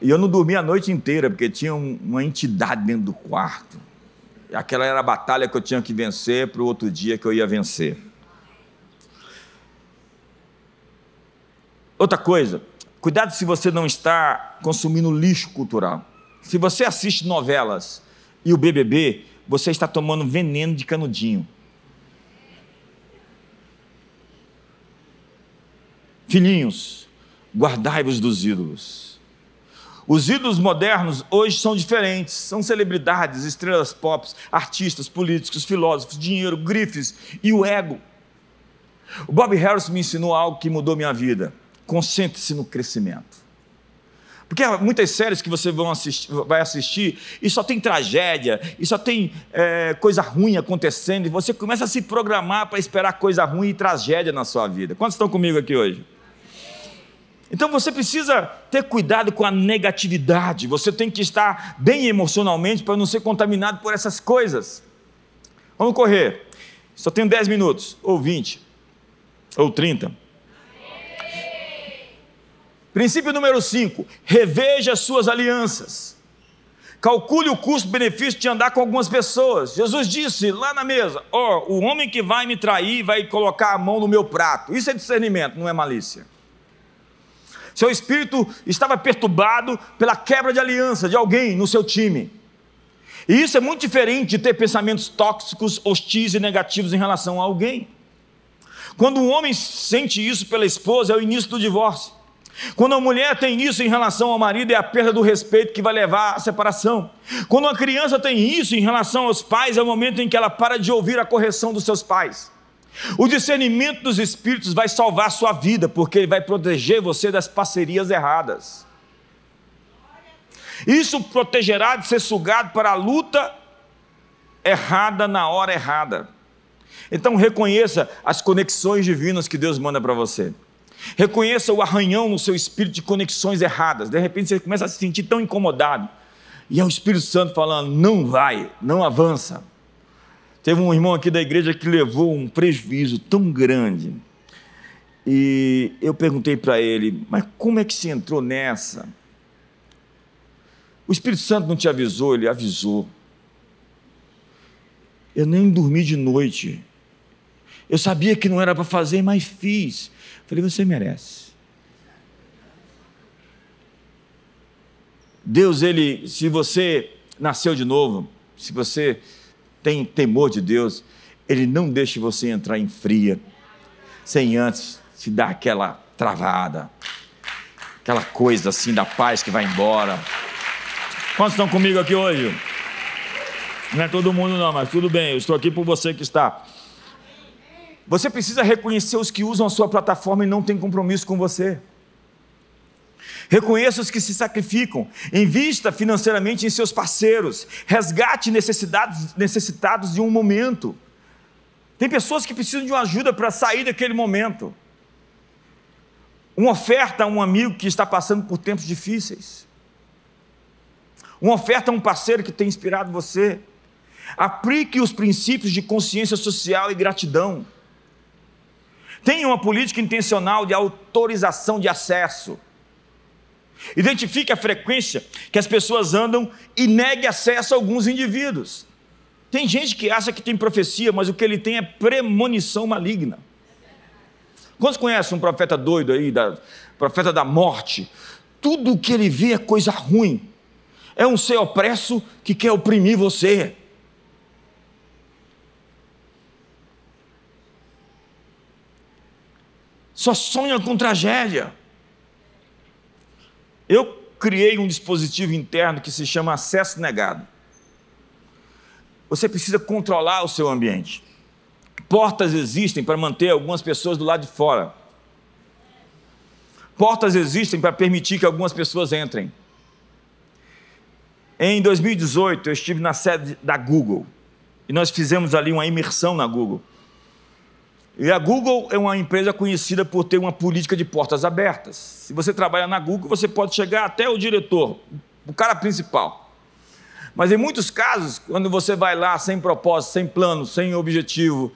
E eu não dormi a noite inteira, porque tinha uma entidade dentro do quarto. Aquela era a batalha que eu tinha que vencer para o outro dia que eu ia vencer. Outra coisa, cuidado se você não está consumindo lixo cultural. Se você assiste novelas e o BBB, você está tomando veneno de canudinho. Filhinhos, guardai-vos dos ídolos. Os ídolos modernos hoje são diferentes, são celebridades, estrelas pop, artistas, políticos, filósofos, dinheiro, grifes e o ego. O Bob Harris me ensinou algo que mudou minha vida. Concentre-se no crescimento. Porque há muitas séries que você assistir, vai assistir e só tem tragédia, e só tem é, coisa ruim acontecendo, e você começa a se programar para esperar coisa ruim e tragédia na sua vida. Quantos estão comigo aqui hoje? Então você precisa ter cuidado com a negatividade, você tem que estar bem emocionalmente para não ser contaminado por essas coisas. Vamos correr. Só tenho 10 minutos, ou 20, ou 30. Princípio número 5: reveja suas alianças. Calcule o custo-benefício de andar com algumas pessoas. Jesus disse lá na mesa: Ó, oh, o homem que vai me trair vai colocar a mão no meu prato. Isso é discernimento, não é malícia. Seu espírito estava perturbado pela quebra de aliança de alguém no seu time. E isso é muito diferente de ter pensamentos tóxicos, hostis e negativos em relação a alguém. Quando um homem sente isso pela esposa, é o início do divórcio. Quando a mulher tem isso em relação ao marido, é a perda do respeito que vai levar à separação. Quando uma criança tem isso em relação aos pais, é o momento em que ela para de ouvir a correção dos seus pais. O discernimento dos espíritos vai salvar sua vida, porque ele vai proteger você das parcerias erradas. Isso protegerá de ser sugado para a luta errada na hora errada. Então reconheça as conexões divinas que Deus manda para você. Reconheça o arranhão no seu espírito de conexões erradas. De repente você começa a se sentir tão incomodado. E é o Espírito Santo falando: não vai, não avança. Teve um irmão aqui da igreja que levou um prejuízo tão grande. E eu perguntei para ele, mas como é que você entrou nessa? O Espírito Santo não te avisou? Ele avisou. Eu nem dormi de noite. Eu sabia que não era para fazer, mas fiz. Falei, você merece. Deus, ele, se você nasceu de novo, se você tem temor de Deus, ele não deixa você entrar em fria, sem antes te dar aquela travada, aquela coisa assim da paz que vai embora. Quantos estão comigo aqui hoje? Não é todo mundo, não, mas tudo bem, eu estou aqui por você que está. Você precisa reconhecer os que usam a sua plataforma e não têm compromisso com você. Reconheça os que se sacrificam, invista financeiramente em seus parceiros, resgate necessitados, necessitados de um momento. Tem pessoas que precisam de uma ajuda para sair daquele momento. Uma oferta a um amigo que está passando por tempos difíceis. Uma oferta a um parceiro que tem inspirado você. Aplique os princípios de consciência social e gratidão. Tenha uma política intencional de autorização de acesso. Identifique a frequência que as pessoas andam e negue acesso a alguns indivíduos. Tem gente que acha que tem profecia, mas o que ele tem é premonição maligna. Quantos conhecem um profeta doido aí, da, profeta da morte? Tudo o que ele vê é coisa ruim. É um ser opresso que quer oprimir você. Só sonha com tragédia. Eu criei um dispositivo interno que se chama acesso negado. Você precisa controlar o seu ambiente. Portas existem para manter algumas pessoas do lado de fora. Portas existem para permitir que algumas pessoas entrem. Em 2018, eu estive na sede da Google e nós fizemos ali uma imersão na Google. E a Google é uma empresa conhecida por ter uma política de portas abertas. Se você trabalha na Google, você pode chegar até o diretor, o cara principal. Mas em muitos casos, quando você vai lá sem propósito, sem plano, sem objetivo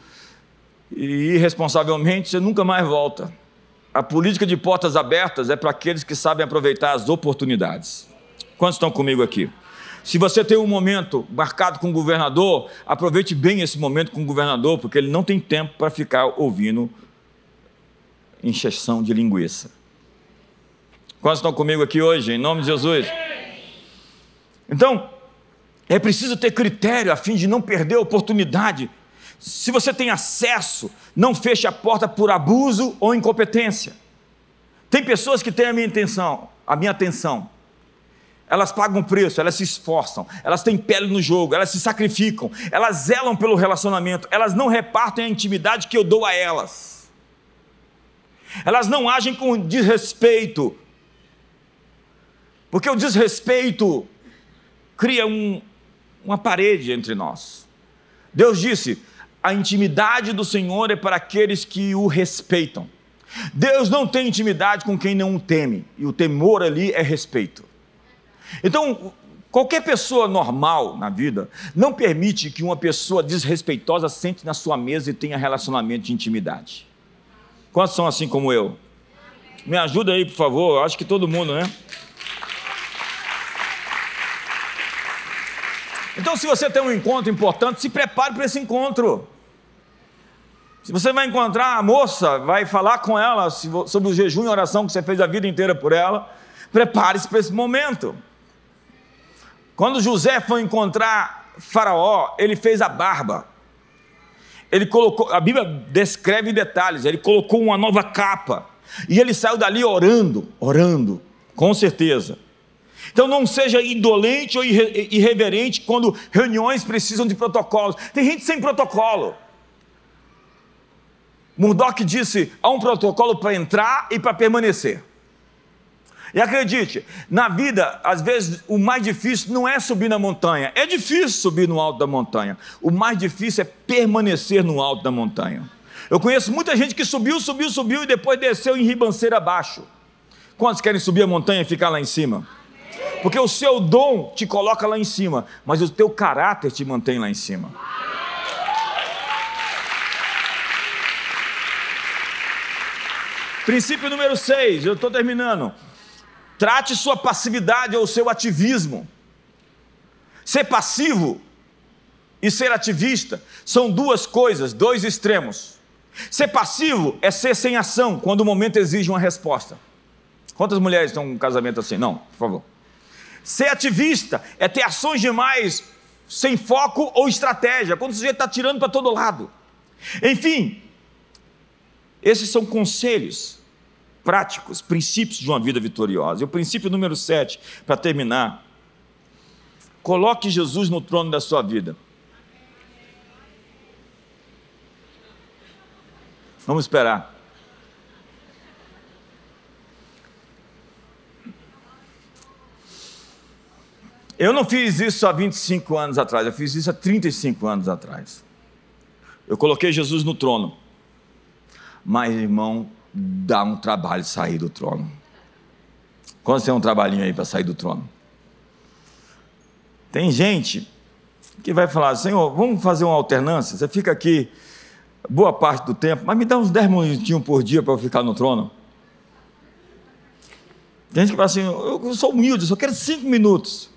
e irresponsavelmente, você nunca mais volta. A política de portas abertas é para aqueles que sabem aproveitar as oportunidades. Quantos estão comigo aqui? Se você tem um momento marcado com o governador, aproveite bem esse momento com o governador, porque ele não tem tempo para ficar ouvindo encheção de linguiça. Quantos estão comigo aqui hoje, em nome de Jesus? Então, é preciso ter critério a fim de não perder a oportunidade. Se você tem acesso, não feche a porta por abuso ou incompetência. Tem pessoas que têm a minha intenção, a minha atenção. Elas pagam preço, elas se esforçam, elas têm pele no jogo, elas se sacrificam, elas zelam pelo relacionamento, elas não repartem a intimidade que eu dou a elas. Elas não agem com desrespeito, porque o desrespeito cria um, uma parede entre nós. Deus disse: a intimidade do Senhor é para aqueles que o respeitam. Deus não tem intimidade com quem não o teme, e o temor ali é respeito. Então, qualquer pessoa normal na vida não permite que uma pessoa desrespeitosa sente na sua mesa e tenha relacionamento de intimidade. Quantos são assim como eu? Me ajuda aí, por favor. Acho que todo mundo, né? Então, se você tem um encontro importante, se prepare para esse encontro. Se você vai encontrar a moça, vai falar com ela sobre o jejum e oração que você fez a vida inteira por ela, prepare-se para esse momento. Quando José foi encontrar Faraó, ele fez a barba. Ele colocou, a Bíblia descreve em detalhes, ele colocou uma nova capa. E ele saiu dali orando, orando, com certeza. Então não seja indolente ou irreverente quando reuniões precisam de protocolos. Tem gente sem protocolo. Murdoch disse: há um protocolo para entrar e para permanecer. E acredite, na vida, às vezes, o mais difícil não é subir na montanha. É difícil subir no alto da montanha. O mais difícil é permanecer no alto da montanha. Eu conheço muita gente que subiu, subiu, subiu e depois desceu em ribanceira abaixo. Quantos querem subir a montanha e ficar lá em cima? Porque o seu dom te coloca lá em cima, mas o teu caráter te mantém lá em cima. Princípio número 6, eu estou terminando. Trate sua passividade ou seu ativismo. Ser passivo e ser ativista são duas coisas, dois extremos. Ser passivo é ser sem ação quando o momento exige uma resposta. Quantas mulheres estão em um casamento assim? Não, por favor. Ser ativista é ter ações demais sem foco ou estratégia, quando o sujeito está tirando para todo lado. Enfim, esses são conselhos práticos, princípios de uma vida vitoriosa. E o princípio número 7, para terminar, coloque Jesus no trono da sua vida. Vamos esperar. Eu não fiz isso há 25 anos atrás, eu fiz isso há 35 anos atrás. Eu coloquei Jesus no trono. Mas, irmão, dá um trabalho sair do trono. Quando tem um trabalhinho aí para sair do trono? Tem gente que vai falar, Senhor, vamos fazer uma alternância. Você fica aqui boa parte do tempo, mas me dá uns 10 minutinhos por dia para eu ficar no trono. Tem gente que fala assim, eu sou humilde, eu só quero cinco minutos.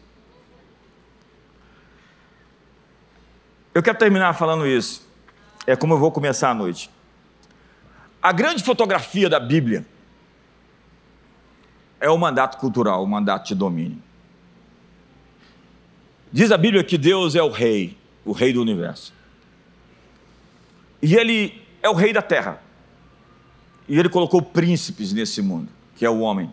Eu quero terminar falando isso. É como eu vou começar a noite. A grande fotografia da Bíblia é o mandato cultural, o mandato de domínio. Diz a Bíblia que Deus é o rei, o rei do universo. E ele é o rei da terra. E ele colocou príncipes nesse mundo, que é o homem.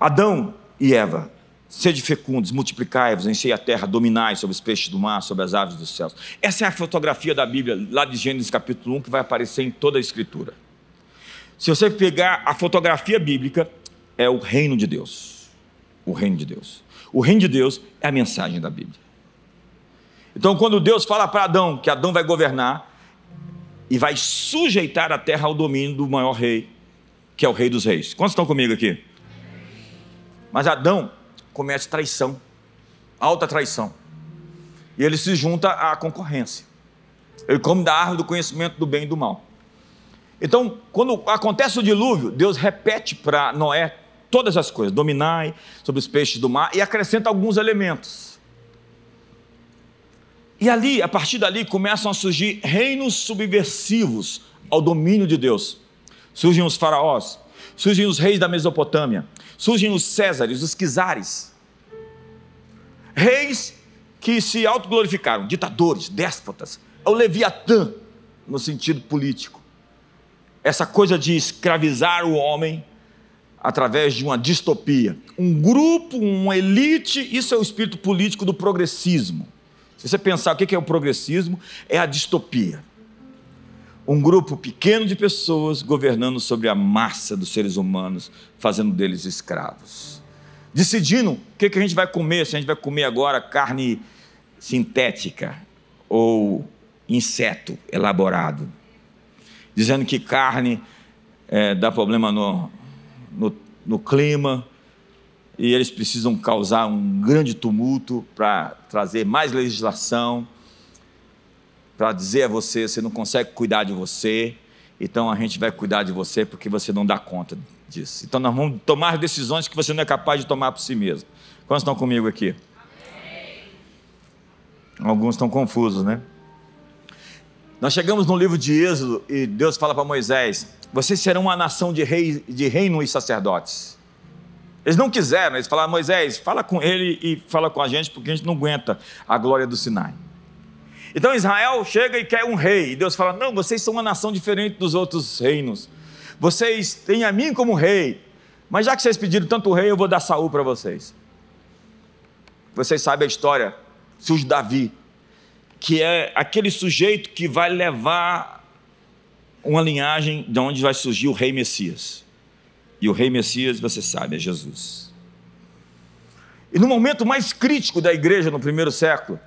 Adão e Eva, sede fecundos, multiplicai-vos, enchei a terra, dominai sobre os peixes do mar, sobre as aves dos céus. Essa é a fotografia da Bíblia, lá de Gênesis capítulo 1, que vai aparecer em toda a Escritura. Se você pegar a fotografia bíblica, é o reino de Deus. O reino de Deus. O reino de Deus é a mensagem da Bíblia. Então, quando Deus fala para Adão que Adão vai governar e vai sujeitar a terra ao domínio do maior rei, que é o rei dos reis. Quantos estão comigo aqui? Mas Adão comete traição, alta traição. E ele se junta à concorrência. Ele come da árvore do conhecimento do bem e do mal. Então, quando acontece o dilúvio, Deus repete para Noé todas as coisas: dominai sobre os peixes do mar e acrescenta alguns elementos. E ali, a partir dali, começam a surgir reinos subversivos ao domínio de Deus. Surgem os faraós, surgem os reis da Mesopotâmia, surgem os Césares, os Quizares. Reis que se autoglorificaram, ditadores, déspotas. É o Leviatã, no sentido político. Essa coisa de escravizar o homem através de uma distopia. Um grupo, uma elite, isso é o espírito político do progressismo. Se você pensar o que é o progressismo, é a distopia. Um grupo pequeno de pessoas governando sobre a massa dos seres humanos, fazendo deles escravos. Decidindo o que a gente vai comer, se a gente vai comer agora carne sintética ou inseto elaborado. Dizendo que carne é, dá problema no, no, no clima, e eles precisam causar um grande tumulto para trazer mais legislação, para dizer a você: você não consegue cuidar de você, então a gente vai cuidar de você porque você não dá conta disso. Então nós vamos tomar decisões que você não é capaz de tomar por si mesmo. Quantos estão comigo aqui? Alguns estão confusos, né? Nós chegamos no livro de Êxodo e Deus fala para Moisés: Vocês serão uma nação de, rei, de reino e sacerdotes. Eles não quiseram, eles falaram, Moisés, fala com ele e fala com a gente, porque a gente não aguenta a glória do Sinai. Então Israel chega e quer um rei, e Deus fala: Não, vocês são uma nação diferente dos outros reinos. Vocês têm a mim como rei, mas já que vocês pediram tanto rei, eu vou dar Saul para vocês. Vocês sabem a história, surge Davi, que é aquele sujeito que vai levar uma linhagem de onde vai surgir o rei Messias. E o rei Messias, você sabe, é Jesus. E no momento mais crítico da igreja no primeiro século,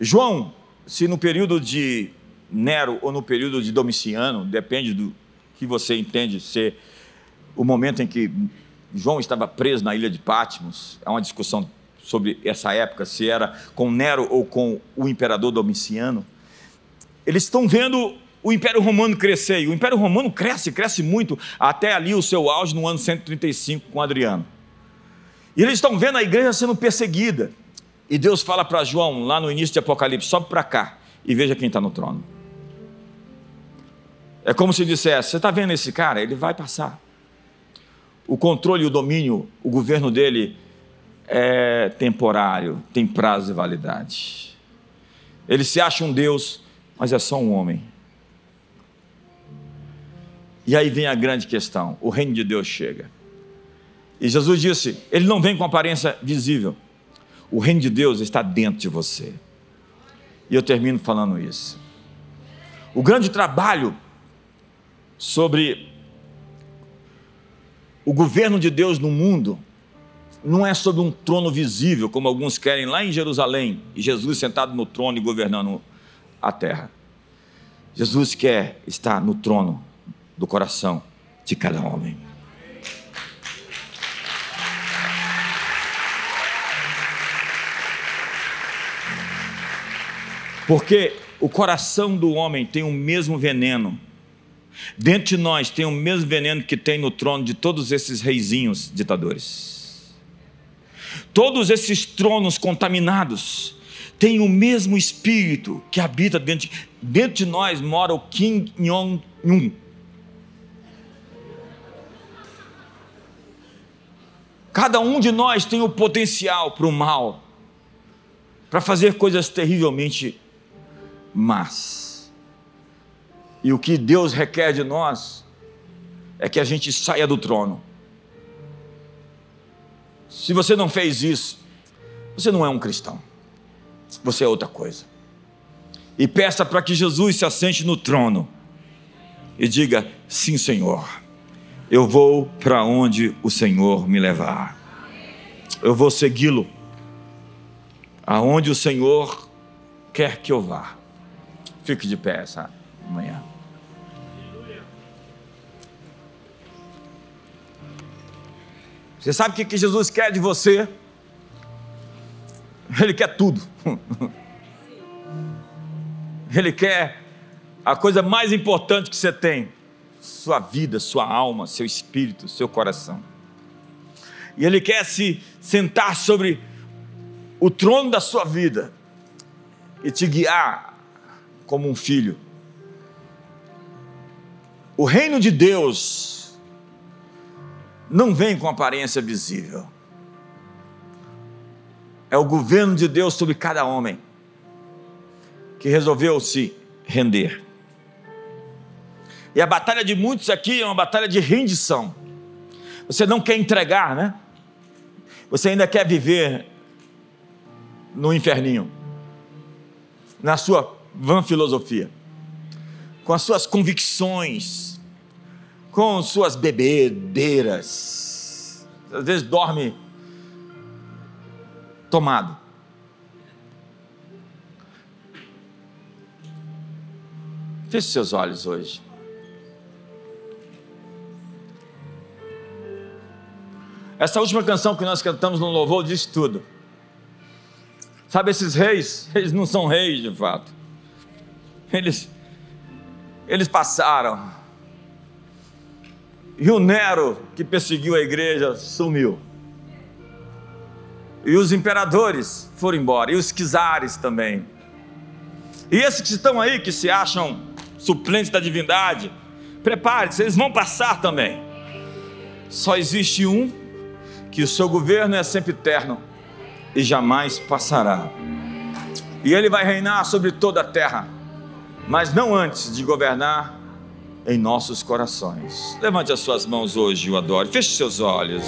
João, se no período de Nero ou no período de Domiciano, depende do que você entende ser o momento em que João estava preso na ilha de Patmos, há uma discussão sobre essa época, se era com Nero ou com o imperador Domiciano. Eles estão vendo o Império Romano crescer. E o Império Romano cresce, cresce muito, até ali o seu auge no ano 135 com Adriano. E eles estão vendo a igreja sendo perseguida. E Deus fala para João, lá no início de Apocalipse: sobe para cá e veja quem está no trono. É como se dissesse: Você está vendo esse cara? Ele vai passar. O controle o domínio, o governo dele é temporário, tem prazo de validade. Ele se acha um Deus, mas é só um homem. E aí vem a grande questão: o reino de Deus chega. E Jesus disse: Ele não vem com aparência visível. O reino de Deus está dentro de você. E eu termino falando isso. O grande trabalho sobre o governo de Deus no mundo não é sobre um trono visível, como alguns querem lá em Jerusalém, e Jesus sentado no trono e governando a terra. Jesus quer estar no trono do coração de cada homem. Porque o coração do homem tem o mesmo veneno. Dentro de nós tem o mesmo veneno que tem no trono de todos esses reizinhos ditadores. Todos esses tronos contaminados têm o mesmo espírito que habita dentro de, dentro de nós mora o Kim Jong-un. Cada um de nós tem o potencial para o mal, para fazer coisas terrivelmente mas, e o que Deus requer de nós é que a gente saia do trono. Se você não fez isso, você não é um cristão, você é outra coisa. E peça para que Jesus se assente no trono e diga: Sim, Senhor, eu vou para onde o Senhor me levar, eu vou segui-lo, aonde o Senhor quer que eu vá. Fique de pé essa manhã. Você sabe o que Jesus quer de você? Ele quer tudo. Ele quer a coisa mais importante que você tem: sua vida, sua alma, seu espírito, seu coração. E Ele quer se sentar sobre o trono da sua vida e te guiar como um filho. O reino de Deus não vem com aparência visível. É o governo de Deus sobre cada homem que resolveu se render. E a batalha de muitos aqui é uma batalha de rendição. Você não quer entregar, né? Você ainda quer viver no inferninho, na sua vã filosofia, com as suas convicções, com suas bebedeiras. Às vezes dorme tomado. Feche seus olhos hoje. Essa última canção que nós cantamos no louvor diz tudo. Sabe, esses reis, eles não são reis de fato. Eles, eles passaram. E o Nero, que perseguiu a igreja, sumiu. E os imperadores foram embora, e os czares também. E esses que estão aí, que se acham suplentes da divindade, prepare-se, eles vão passar também. Só existe um que o seu governo é sempre eterno e jamais passará. E ele vai reinar sobre toda a terra mas não antes de governar em nossos corações. Levante as suas mãos hoje o adore. Feche seus olhos.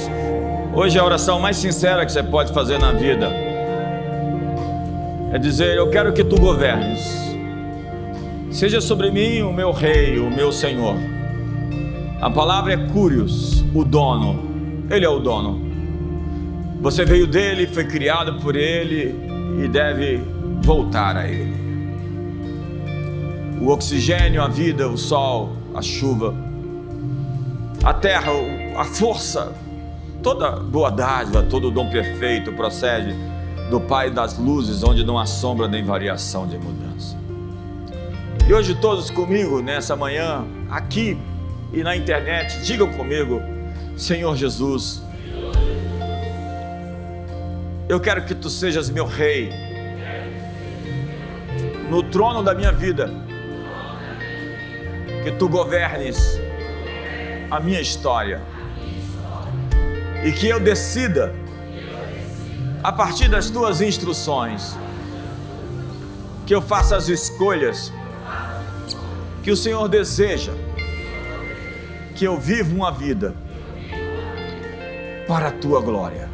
Hoje é a oração mais sincera que você pode fazer na vida. É dizer: Eu quero que tu governes. Seja sobre mim o meu rei, o meu senhor. A palavra é Curios, o dono. Ele é o dono. Você veio dele, foi criado por ele e deve voltar a ele o oxigênio, a vida, o sol, a chuva, a terra, a força, toda boa dádiva, todo dom perfeito procede do Pai das luzes, onde não há sombra nem variação de mudança. E hoje todos comigo nessa manhã, aqui e na internet, digam comigo, Senhor Jesus, eu quero que tu sejas meu rei no trono da minha vida que tu governes a minha história e que eu decida a partir das tuas instruções que eu faça as escolhas que o Senhor deseja que eu viva uma vida para a tua glória.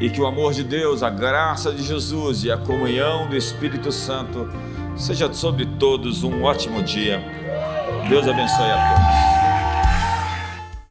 E que o amor de Deus, a graça de Jesus e a comunhão do Espírito Santo seja sobre todos um ótimo dia. Deus abençoe a todos.